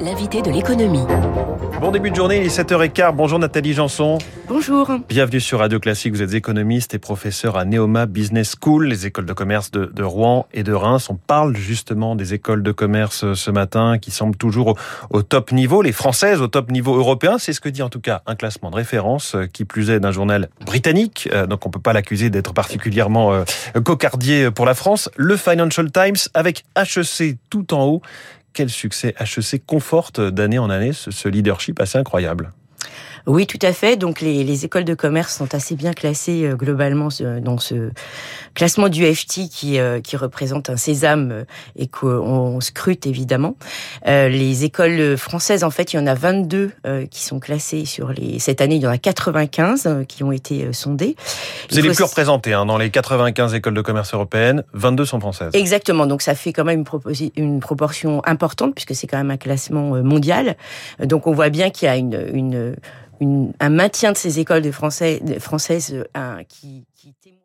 L'invité de l'économie. Bon début de journée, il est 7h15. Bonjour Nathalie Janson. Bonjour. Bienvenue sur Radio Classique. Vous êtes économiste et professeur à Neoma Business School, les écoles de commerce de, de, Rouen et de Reims. On parle justement des écoles de commerce euh, ce matin qui semblent toujours au, au top niveau, les françaises au top niveau européen. C'est ce que dit en tout cas un classement de référence euh, qui plus est d'un journal britannique. Euh, donc on peut pas l'accuser d'être particulièrement cocardier pour la France. Le Financial Times avec HEC tout en haut quel succès HEC conforte d'année en année ce, leadership assez incroyable? Oui, tout à fait. Donc les, les, écoles de commerce sont assez bien classées euh, globalement dans ce classement du FT qui, euh, qui représente un sésame euh, et qu'on scrute évidemment. les écoles françaises, en fait, il y en a 22 qui sont classées sur les. Cette année, il y en a 95 qui ont été sondées. Vous allez plus représenter hein, dans les 95 écoles de commerce européennes, 22 sont françaises. Exactement. Donc ça fait quand même une, une proportion importante puisque c'est quand même un classement mondial. Donc on voit bien qu'il y a une, une une, un maintien de ces écoles de français, de françaises euh, qui, qui témoigne